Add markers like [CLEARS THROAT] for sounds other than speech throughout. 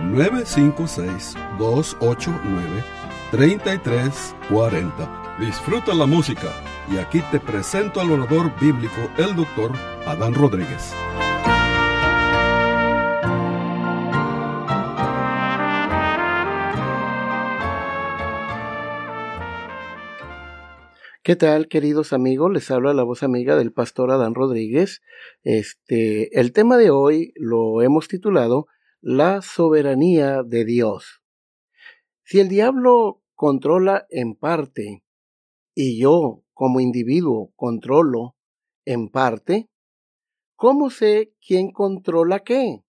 956-289-3340. Disfruta la música y aquí te presento al orador bíblico, el doctor Adán Rodríguez. ¿Qué tal, queridos amigos? Les habla la voz amiga del pastor Adán Rodríguez. Este, el tema de hoy lo hemos titulado la soberanía de Dios. Si el diablo controla en parte y yo como individuo controlo en parte, ¿cómo sé quién controla qué?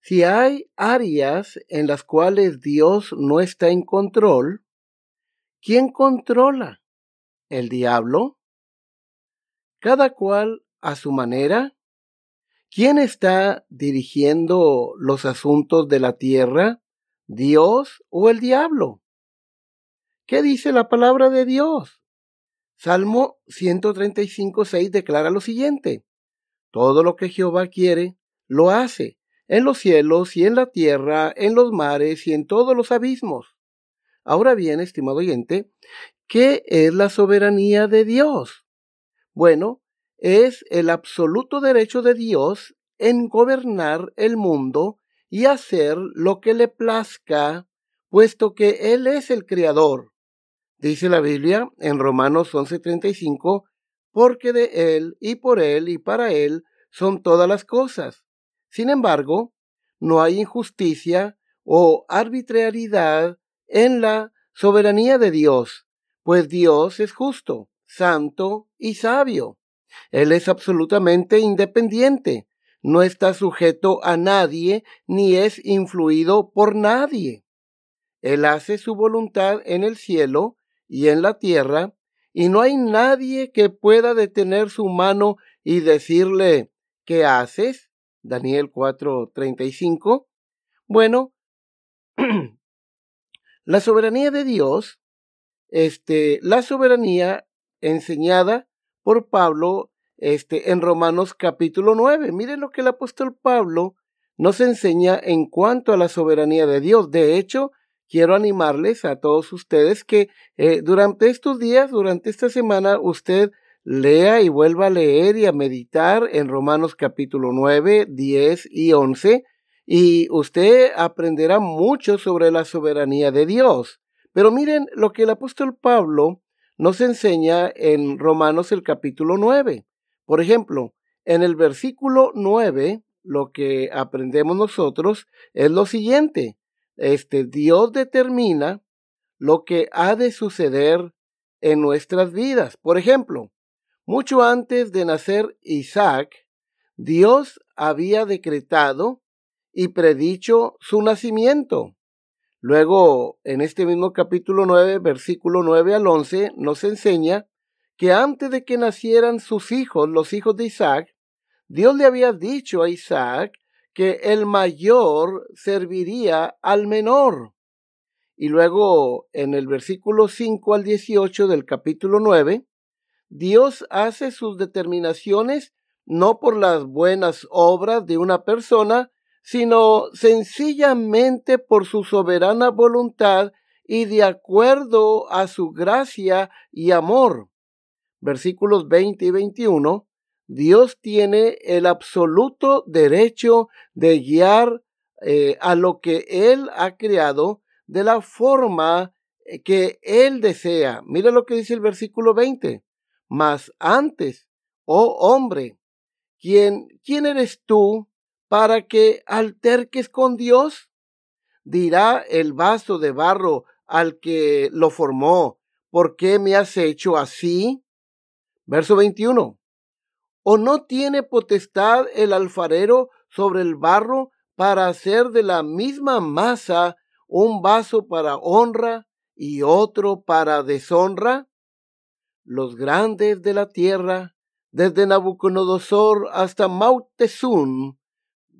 Si hay áreas en las cuales Dios no está en control, ¿quién controla? ¿El diablo? Cada cual a su manera ¿Quién está dirigiendo los asuntos de la tierra? ¿Dios o el diablo? ¿Qué dice la palabra de Dios? Salmo 135.6 declara lo siguiente. Todo lo que Jehová quiere, lo hace, en los cielos y en la tierra, en los mares y en todos los abismos. Ahora bien, estimado oyente, ¿qué es la soberanía de Dios? Bueno, es el absoluto derecho de Dios en gobernar el mundo y hacer lo que le plazca, puesto que Él es el Creador. Dice la Biblia en Romanos 11:35, porque de Él y por Él y para Él son todas las cosas. Sin embargo, no hay injusticia o arbitrariedad en la soberanía de Dios, pues Dios es justo, santo y sabio. Él es absolutamente independiente, no está sujeto a nadie ni es influido por nadie. Él hace su voluntad en el cielo y en la tierra, y no hay nadie que pueda detener su mano y decirle ¿qué haces? Daniel 4:35. Bueno, [CLEARS THROAT] la soberanía de Dios, este, la soberanía enseñada por Pablo este, en Romanos capítulo 9. Miren lo que el apóstol Pablo nos enseña en cuanto a la soberanía de Dios. De hecho, quiero animarles a todos ustedes que eh, durante estos días, durante esta semana, usted lea y vuelva a leer y a meditar en Romanos capítulo 9, 10 y 11 y usted aprenderá mucho sobre la soberanía de Dios. Pero miren lo que el apóstol Pablo nos enseña en Romanos el capítulo 9. Por ejemplo, en el versículo 9, lo que aprendemos nosotros es lo siguiente. Este Dios determina lo que ha de suceder en nuestras vidas. Por ejemplo, mucho antes de nacer Isaac, Dios había decretado y predicho su nacimiento. Luego, en este mismo capítulo 9, versículo 9 al 11, nos enseña que antes de que nacieran sus hijos, los hijos de Isaac, Dios le había dicho a Isaac que el mayor serviría al menor. Y luego, en el versículo 5 al 18 del capítulo 9, Dios hace sus determinaciones no por las buenas obras de una persona, sino sencillamente por su soberana voluntad y de acuerdo a su gracia y amor. Versículos 20 y 21, Dios tiene el absoluto derecho de guiar eh, a lo que Él ha creado de la forma eh, que Él desea. Mira lo que dice el versículo 20. Mas antes, oh hombre, ¿quién, quién eres tú para que alterques con Dios? Dirá el vaso de barro al que lo formó, ¿por qué me has hecho así? Verso 21. ¿O no tiene potestad el alfarero sobre el barro para hacer de la misma masa un vaso para honra y otro para deshonra? Los grandes de la tierra, desde Nabucodonosor hasta Mautezún,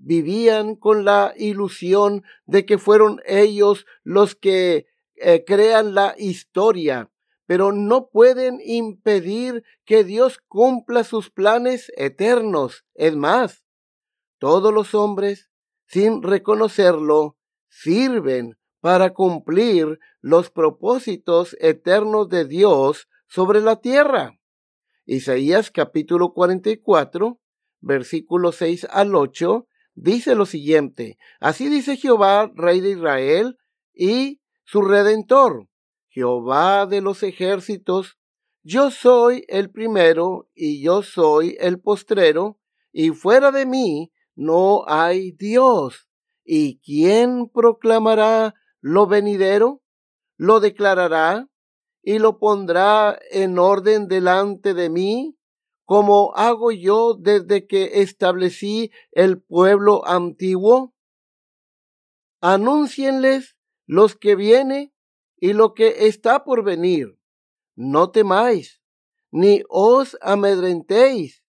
vivían con la ilusión de que fueron ellos los que eh, crean la historia, pero no pueden impedir que Dios cumpla sus planes eternos. Es más, todos los hombres, sin reconocerlo, sirven para cumplir los propósitos eternos de Dios sobre la tierra. Isaías capítulo 44, versículo 6 al 8, dice lo siguiente, así dice Jehová, rey de Israel, y su redentor, Jehová de los ejércitos, yo soy el primero y yo soy el postrero, y fuera de mí no hay Dios. ¿Y quién proclamará lo venidero? ¿Lo declarará y lo pondrá en orden delante de mí? Como hago yo desde que establecí el pueblo antiguo? Anúncienles los que viene y lo que está por venir. No temáis, ni os amedrentéis.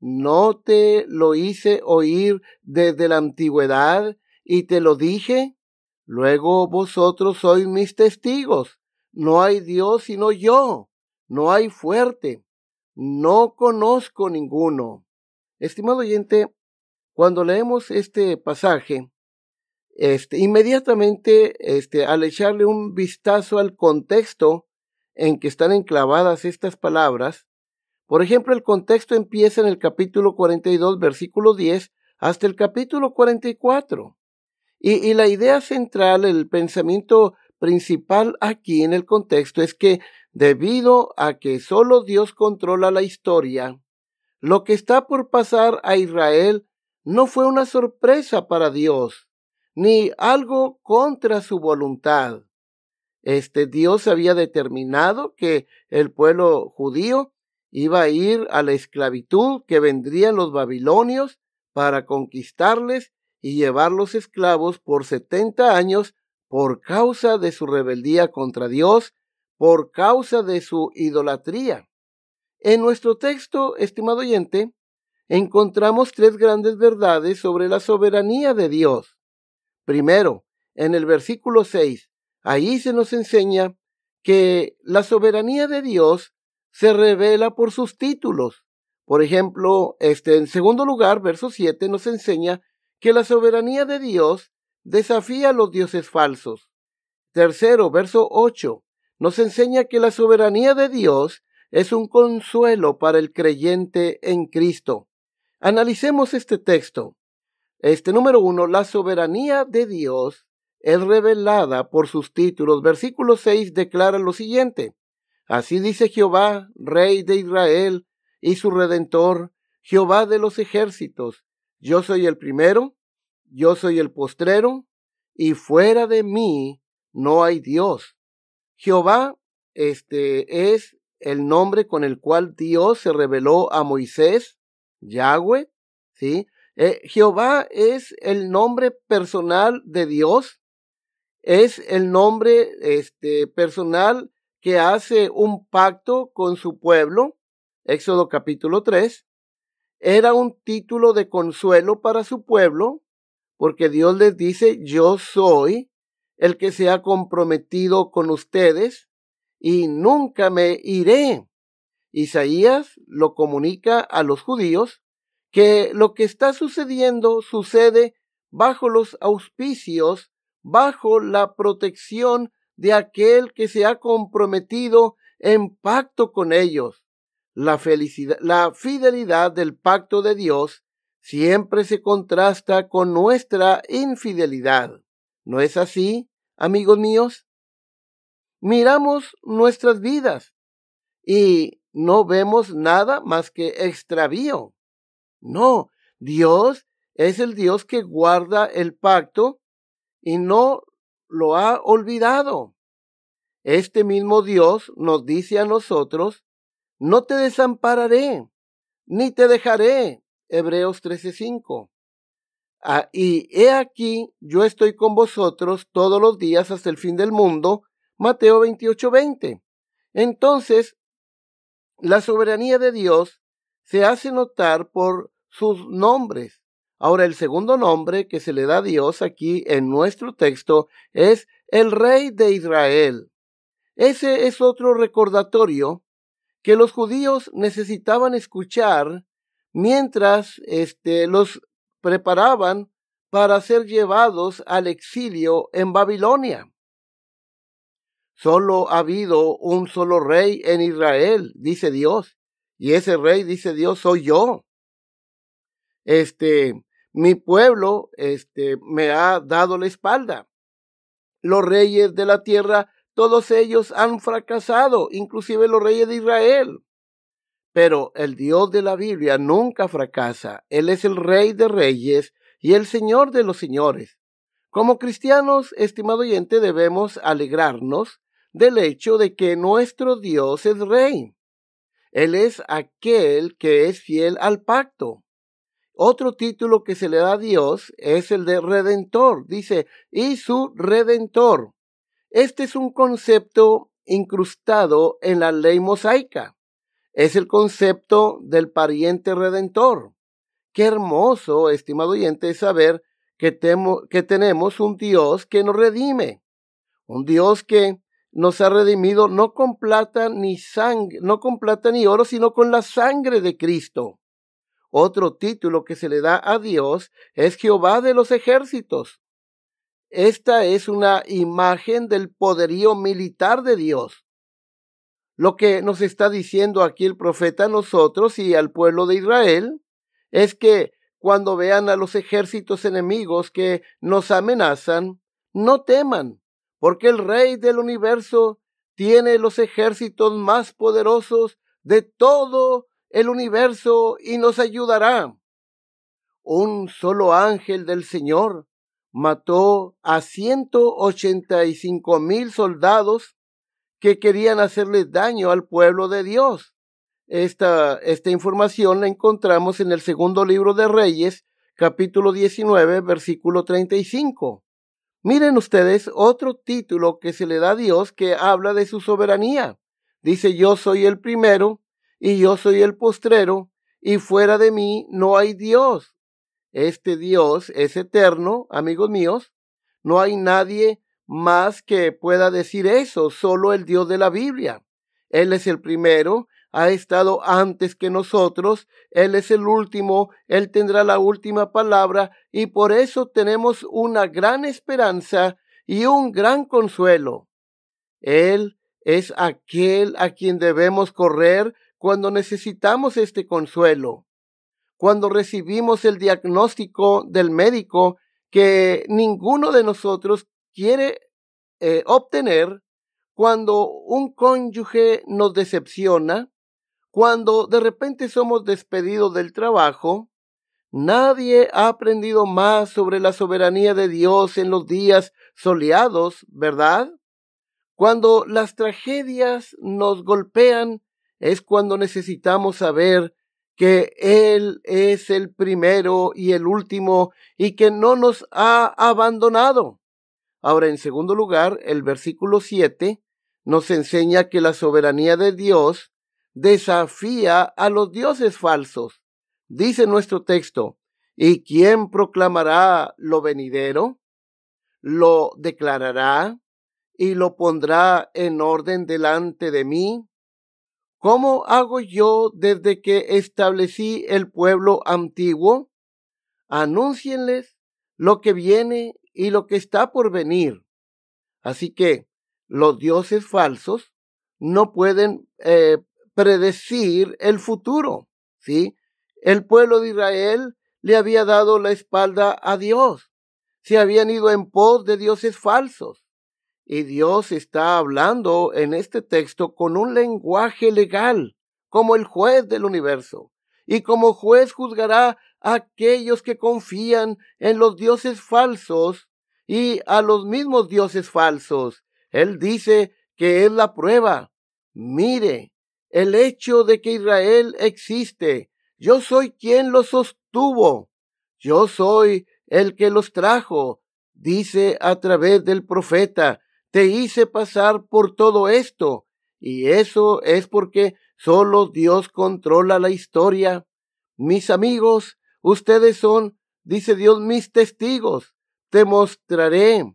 ¿No te lo hice oír desde la antigüedad y te lo dije? Luego vosotros sois mis testigos. No hay Dios sino yo. No hay fuerte. No conozco ninguno. Estimado oyente, cuando leemos este pasaje, este, inmediatamente, este, al echarle un vistazo al contexto en que están enclavadas estas palabras, por ejemplo, el contexto empieza en el capítulo 42, versículo 10, hasta el capítulo 44. Y, y la idea central, el pensamiento principal aquí en el contexto es que debido a que solo Dios controla la historia, lo que está por pasar a Israel no fue una sorpresa para Dios, ni algo contra su voluntad. Este Dios había determinado que el pueblo judío iba a ir a la esclavitud que vendrían los babilonios para conquistarles y llevarlos esclavos por setenta años por causa de su rebeldía contra Dios, por causa de su idolatría. En nuestro texto, estimado oyente, encontramos tres grandes verdades sobre la soberanía de Dios. Primero, en el versículo 6, ahí se nos enseña que la soberanía de Dios se revela por sus títulos. Por ejemplo, este, en segundo lugar, verso 7 nos enseña que la soberanía de Dios desafía a los dioses falsos. Tercero, verso 8, nos enseña que la soberanía de Dios es un consuelo para el creyente en Cristo. Analicemos este texto. Este número uno, la soberanía de Dios es revelada por sus títulos. Versículo 6 declara lo siguiente. Así dice Jehová, Rey de Israel y su Redentor, Jehová de los ejércitos. Yo soy el primero, yo soy el postrero, y fuera de mí no hay Dios. Jehová, este es el nombre con el cual Dios se reveló a Moisés, Yahweh, ¿sí? Eh, Jehová es el nombre personal de Dios, es el nombre este, personal que hace un pacto con su pueblo, Éxodo capítulo 3, era un título de consuelo para su pueblo, porque Dios les dice, yo soy el que se ha comprometido con ustedes y nunca me iré. Isaías lo comunica a los judíos que lo que está sucediendo sucede bajo los auspicios, bajo la protección de aquel que se ha comprometido en pacto con ellos. La, felicidad, la fidelidad del pacto de Dios siempre se contrasta con nuestra infidelidad. ¿No es así, amigos míos? Miramos nuestras vidas y no vemos nada más que extravío. No, Dios es el Dios que guarda el pacto y no lo ha olvidado. Este mismo Dios nos dice a nosotros, no te desampararé, ni te dejaré. Hebreos 13:5. Ah, y he aquí, yo estoy con vosotros todos los días hasta el fin del mundo. Mateo 28, 20. Entonces, la soberanía de Dios se hace notar por sus nombres. Ahora, el segundo nombre que se le da a Dios aquí en nuestro texto es el Rey de Israel. Ese es otro recordatorio que los judíos necesitaban escuchar mientras este, los preparaban para ser llevados al exilio en Babilonia. Solo ha habido un solo rey en Israel, dice Dios, y ese rey, dice Dios, soy yo. Este, mi pueblo, este, me ha dado la espalda. Los reyes de la tierra, todos ellos han fracasado, inclusive los reyes de Israel. Pero el Dios de la Biblia nunca fracasa. Él es el rey de reyes y el señor de los señores. Como cristianos, estimado oyente, debemos alegrarnos del hecho de que nuestro Dios es rey. Él es aquel que es fiel al pacto. Otro título que se le da a Dios es el de redentor. Dice, y su redentor. Este es un concepto incrustado en la ley mosaica. Es el concepto del pariente redentor. Qué hermoso, estimado oyente, saber que, que tenemos un Dios que nos redime. Un Dios que nos ha redimido no con plata ni sangre, no con plata ni oro, sino con la sangre de Cristo. Otro título que se le da a Dios es Jehová de los ejércitos. Esta es una imagen del poderío militar de Dios. Lo que nos está diciendo aquí el profeta a nosotros y al pueblo de Israel es que cuando vean a los ejércitos enemigos que nos amenazan, no teman, porque el Rey del universo tiene los ejércitos más poderosos de todo el universo y nos ayudará. Un solo ángel del Señor mató a ciento ochenta y cinco mil soldados que querían hacerle daño al pueblo de Dios. Esta, esta información la encontramos en el segundo libro de Reyes, capítulo 19, versículo 35. Miren ustedes otro título que se le da a Dios que habla de su soberanía. Dice, yo soy el primero y yo soy el postrero y fuera de mí no hay Dios. Este Dios es eterno, amigos míos. No hay nadie más que pueda decir eso, solo el Dios de la Biblia. Él es el primero ha estado antes que nosotros, Él es el último, Él tendrá la última palabra y por eso tenemos una gran esperanza y un gran consuelo. Él es aquel a quien debemos correr cuando necesitamos este consuelo. Cuando recibimos el diagnóstico del médico que ninguno de nosotros quiere eh, obtener, cuando un cónyuge nos decepciona, cuando de repente somos despedidos del trabajo, nadie ha aprendido más sobre la soberanía de Dios en los días soleados, ¿verdad? Cuando las tragedias nos golpean, es cuando necesitamos saber que Él es el primero y el último y que no nos ha abandonado. Ahora, en segundo lugar, el versículo 7 nos enseña que la soberanía de Dios desafía a los dioses falsos. Dice nuestro texto, ¿y quién proclamará lo venidero? ¿Lo declarará y lo pondrá en orden delante de mí? ¿Cómo hago yo desde que establecí el pueblo antiguo? Anúncienles lo que viene y lo que está por venir. Así que los dioses falsos no pueden eh, predecir el futuro, ¿sí? El pueblo de Israel le había dado la espalda a Dios. Se habían ido en pos de dioses falsos. Y Dios está hablando en este texto con un lenguaje legal, como el juez del universo. Y como juez juzgará aquellos que confían en los dioses falsos y a los mismos dioses falsos. Él dice que es la prueba. Mire, el hecho de que Israel existe. Yo soy quien lo sostuvo. Yo soy el que los trajo. Dice a través del profeta, te hice pasar por todo esto. Y eso es porque solo Dios controla la historia. Mis amigos, ustedes son, dice Dios, mis testigos. Te mostraré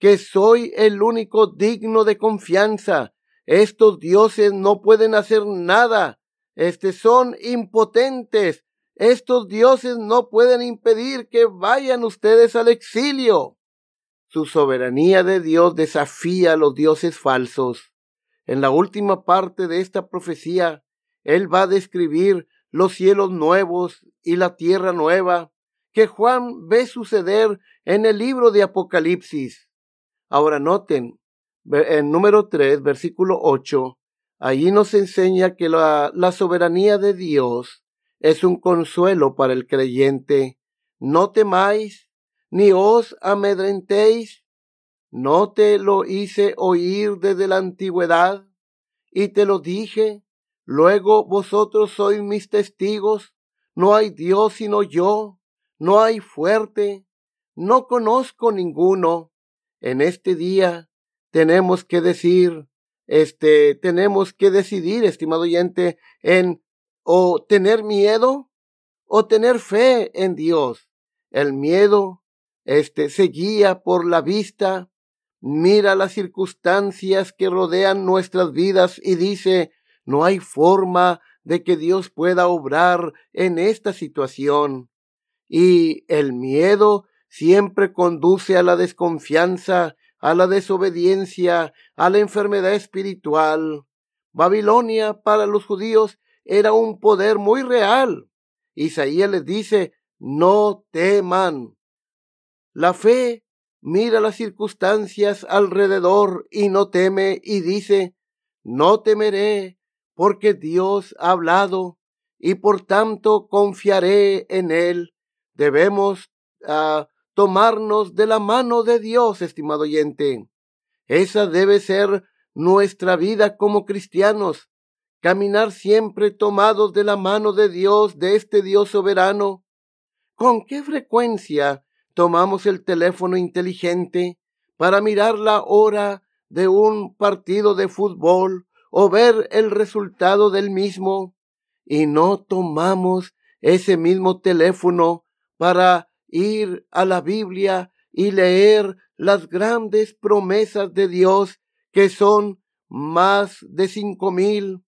que soy el único digno de confianza. Estos dioses no pueden hacer nada. Este son impotentes. Estos dioses no pueden impedir que vayan ustedes al exilio. Su soberanía de Dios desafía a los dioses falsos. En la última parte de esta profecía, Él va a describir los cielos nuevos y la tierra nueva que Juan ve suceder en el libro de Apocalipsis. Ahora noten, en número 3, versículo 8, allí nos enseña que la, la soberanía de Dios es un consuelo para el creyente. No temáis, ni os amedrentéis. No te lo hice oír desde la antigüedad, y te lo dije. Luego vosotros sois mis testigos. No hay Dios sino yo. No hay fuerte. No conozco ninguno en este día tenemos que decir, este, tenemos que decidir, estimado oyente, en o tener miedo o tener fe en Dios. El miedo, este, se guía por la vista, mira las circunstancias que rodean nuestras vidas y dice, no hay forma de que Dios pueda obrar en esta situación. Y el miedo siempre conduce a la desconfianza, a la desobediencia, a la enfermedad espiritual. Babilonia para los judíos era un poder muy real. Isaías les dice, no teman. La fe mira las circunstancias alrededor y no teme y dice, no temeré porque Dios ha hablado y por tanto confiaré en Él. Debemos uh, tomarnos de la mano de Dios, estimado oyente. Esa debe ser nuestra vida como cristianos, caminar siempre tomados de la mano de Dios, de este Dios soberano. ¿Con qué frecuencia tomamos el teléfono inteligente para mirar la hora de un partido de fútbol o ver el resultado del mismo? Y no tomamos ese mismo teléfono para ir a la Biblia y leer las grandes promesas de Dios que son más de cinco mil.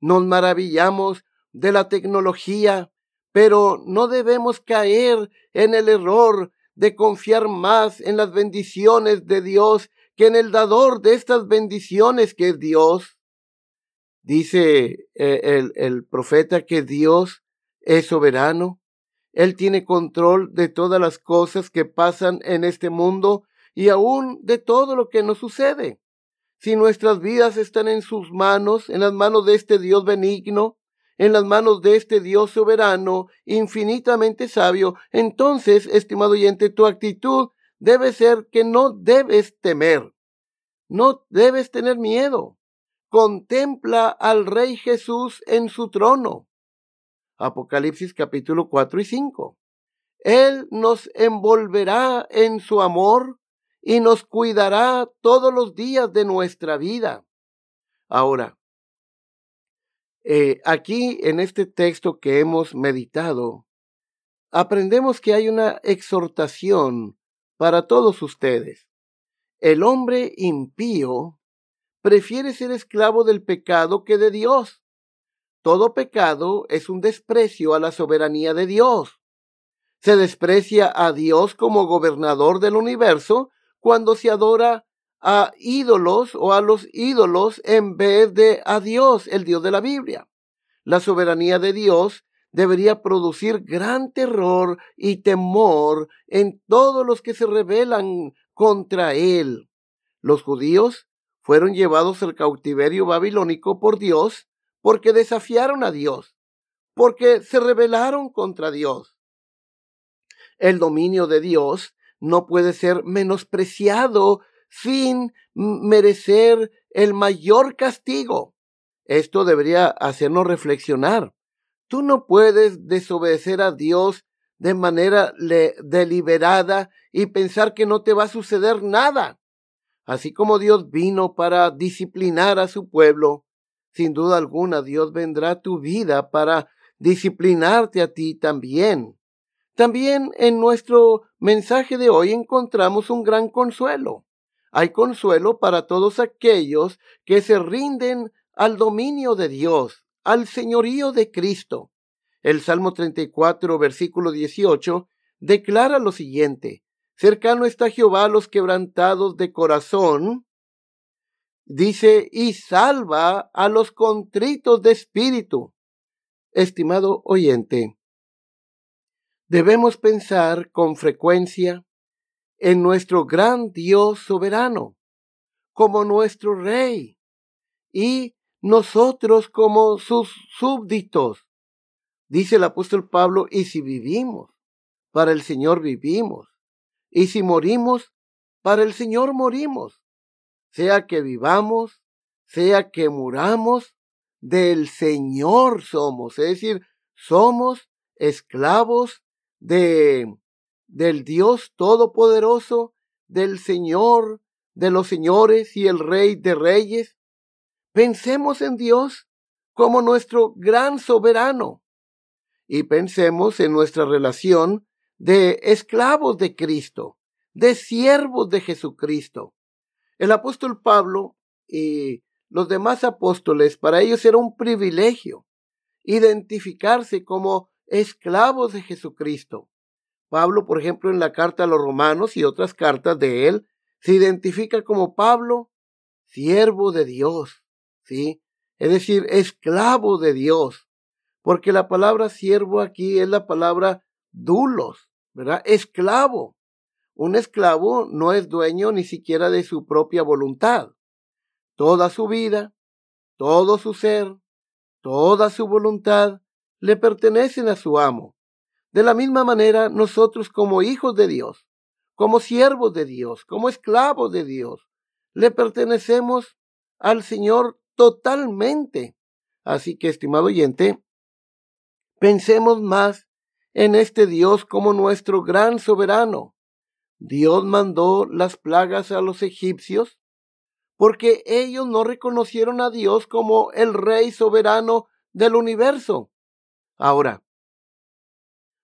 Nos maravillamos de la tecnología, pero no debemos caer en el error de confiar más en las bendiciones de Dios que en el dador de estas bendiciones que es Dios. Dice eh, el, el profeta que Dios es soberano él tiene control de todas las cosas que pasan en este mundo y aún de todo lo que nos sucede. Si nuestras vidas están en sus manos, en las manos de este Dios benigno, en las manos de este Dios soberano, infinitamente sabio, entonces, estimado oyente, tu actitud debe ser que no debes temer, no debes tener miedo. Contempla al Rey Jesús en su trono. Apocalipsis capítulo 4 y 5. Él nos envolverá en su amor y nos cuidará todos los días de nuestra vida. Ahora, eh, aquí en este texto que hemos meditado, aprendemos que hay una exhortación para todos ustedes. El hombre impío prefiere ser esclavo del pecado que de Dios. Todo pecado es un desprecio a la soberanía de Dios. Se desprecia a Dios como gobernador del universo cuando se adora a ídolos o a los ídolos en vez de a Dios, el Dios de la Biblia. La soberanía de Dios debería producir gran terror y temor en todos los que se rebelan contra Él. Los judíos fueron llevados al cautiverio babilónico por Dios porque desafiaron a Dios, porque se rebelaron contra Dios. El dominio de Dios no puede ser menospreciado sin merecer el mayor castigo. Esto debería hacernos reflexionar. Tú no puedes desobedecer a Dios de manera deliberada y pensar que no te va a suceder nada. Así como Dios vino para disciplinar a su pueblo, sin duda alguna Dios vendrá a tu vida para disciplinarte a ti también. También en nuestro mensaje de hoy encontramos un gran consuelo. Hay consuelo para todos aquellos que se rinden al dominio de Dios, al señorío de Cristo. El Salmo 34, versículo 18, declara lo siguiente, cercano está Jehová a los quebrantados de corazón, dice, y salva a los contritos de espíritu. Estimado oyente, debemos pensar con frecuencia en nuestro gran Dios soberano, como nuestro Rey, y nosotros como sus súbditos. Dice el apóstol Pablo, y si vivimos, para el Señor vivimos, y si morimos, para el Señor morimos. Sea que vivamos, sea que muramos, del Señor somos, es decir, somos esclavos de del Dios Todopoderoso, del Señor de los señores y el Rey de reyes. Pensemos en Dios como nuestro gran soberano y pensemos en nuestra relación de esclavos de Cristo, de siervos de Jesucristo. El apóstol Pablo y los demás apóstoles, para ellos era un privilegio identificarse como esclavos de Jesucristo. Pablo, por ejemplo, en la carta a los romanos y otras cartas de él, se identifica como Pablo, siervo de Dios, ¿sí? Es decir, esclavo de Dios, porque la palabra siervo aquí es la palabra dulos, ¿verdad? Esclavo. Un esclavo no es dueño ni siquiera de su propia voluntad. Toda su vida, todo su ser, toda su voluntad le pertenecen a su amo. De la misma manera, nosotros como hijos de Dios, como siervos de Dios, como esclavos de Dios, le pertenecemos al Señor totalmente. Así que, estimado oyente, pensemos más en este Dios como nuestro gran soberano. Dios mandó las plagas a los egipcios porque ellos no reconocieron a Dios como el Rey soberano del universo. Ahora,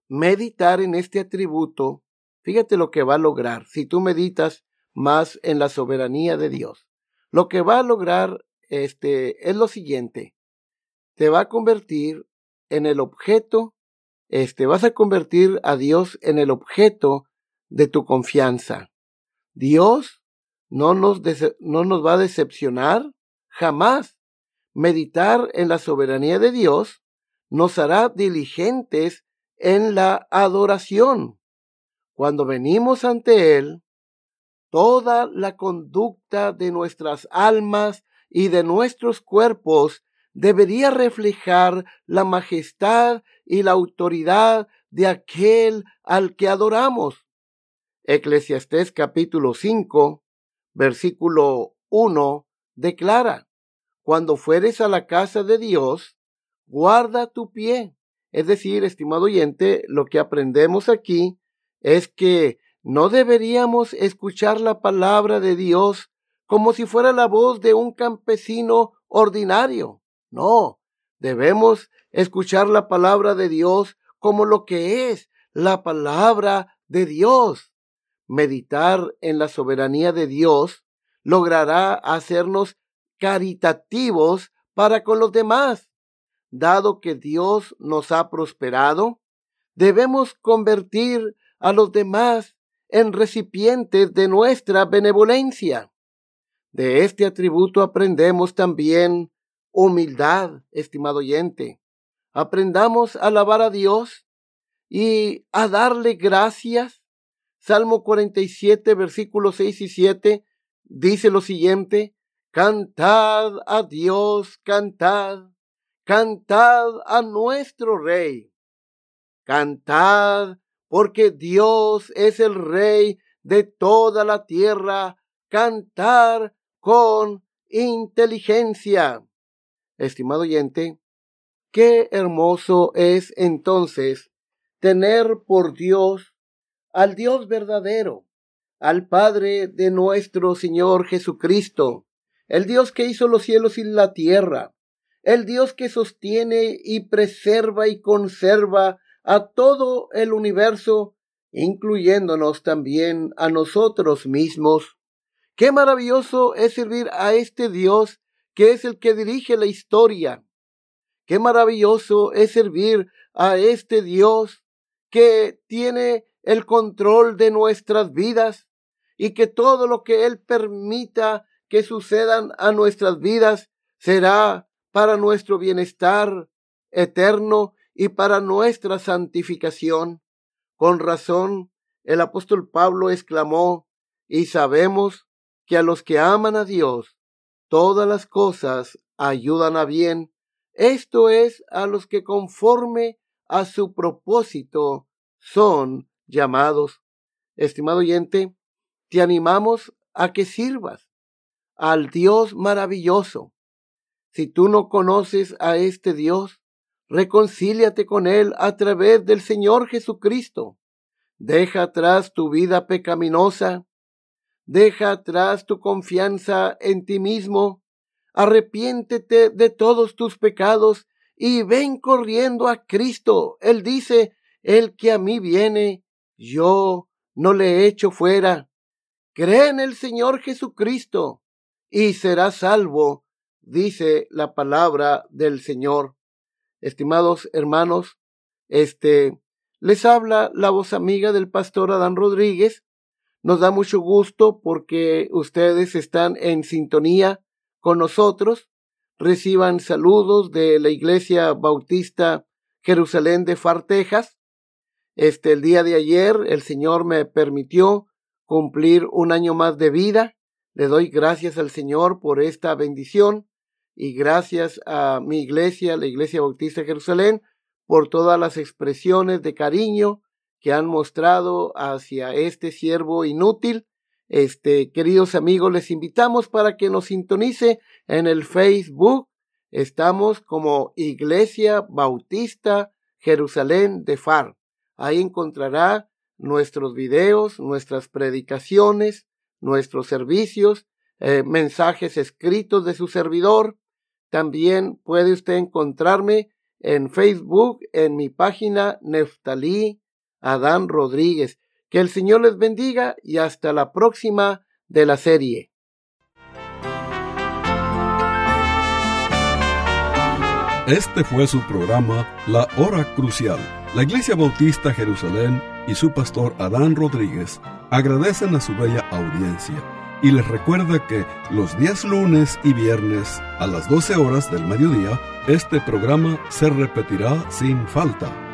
meditar en este atributo, fíjate lo que va a lograr si tú meditas más en la soberanía de Dios. Lo que va a lograr este es lo siguiente. Te va a convertir en el objeto, este vas a convertir a Dios en el objeto de tu confianza. Dios no nos, no nos va a decepcionar jamás. Meditar en la soberanía de Dios nos hará diligentes en la adoración. Cuando venimos ante Él, toda la conducta de nuestras almas y de nuestros cuerpos debería reflejar la majestad y la autoridad de aquel al que adoramos. Eclesiastés capítulo 5, versículo 1 declara, Cuando fueres a la casa de Dios, guarda tu pie, es decir, estimado oyente, lo que aprendemos aquí es que no deberíamos escuchar la palabra de Dios como si fuera la voz de un campesino ordinario. No, debemos escuchar la palabra de Dios como lo que es la palabra de Dios. Meditar en la soberanía de Dios logrará hacernos caritativos para con los demás dado que Dios nos ha prosperado, debemos convertir a los demás en recipientes de nuestra benevolencia. De este atributo aprendemos también humildad, estimado oyente. Aprendamos a alabar a Dios y a darle gracias. Salmo 47, versículos 6 y 7 dice lo siguiente, Cantad a Dios, cantad Cantad a nuestro Rey. Cantad porque Dios es el Rey de toda la tierra. Cantar con inteligencia. Estimado oyente, qué hermoso es entonces tener por Dios al Dios verdadero, al Padre de nuestro Señor Jesucristo, el Dios que hizo los cielos y la tierra, el Dios que sostiene y preserva y conserva a todo el universo, incluyéndonos también a nosotros mismos. Qué maravilloso es servir a este Dios que es el que dirige la historia. Qué maravilloso es servir a este Dios que tiene el control de nuestras vidas y que todo lo que Él permita que sucedan a nuestras vidas será para nuestro bienestar eterno y para nuestra santificación. Con razón, el apóstol Pablo exclamó, y sabemos que a los que aman a Dios, todas las cosas ayudan a bien, esto es a los que conforme a su propósito son llamados. Estimado oyente, te animamos a que sirvas al Dios maravilloso. Si tú no conoces a este Dios, reconcíliate con Él a través del Señor Jesucristo. Deja atrás tu vida pecaminosa, deja atrás tu confianza en ti mismo, arrepiéntete de todos tus pecados y ven corriendo a Cristo. Él dice, el que a mí viene, yo no le echo fuera. Cree en el Señor Jesucristo y será salvo, dice la palabra del Señor. Estimados hermanos, este les habla la voz amiga del pastor Adán Rodríguez. Nos da mucho gusto porque ustedes están en sintonía con nosotros. Reciban saludos de la Iglesia Bautista Jerusalén de Fartejas. Este, el día de ayer el Señor me permitió cumplir un año más de vida. Le doy gracias al Señor por esta bendición y gracias a mi iglesia, la Iglesia Bautista Jerusalén, por todas las expresiones de cariño que han mostrado hacia este siervo inútil. Este, queridos amigos, les invitamos para que nos sintonice en el Facebook. Estamos como Iglesia Bautista Jerusalén de Far. Ahí encontrará nuestros videos, nuestras predicaciones, nuestros servicios, eh, mensajes escritos de su servidor. También puede usted encontrarme en Facebook, en mi página Neftalí Adán Rodríguez. Que el Señor les bendiga y hasta la próxima de la serie. Este fue su programa La Hora Crucial la Iglesia Bautista Jerusalén y su pastor Adán Rodríguez agradecen a su bella audiencia y les recuerda que los días lunes y viernes a las 12 horas del mediodía este programa se repetirá sin falta.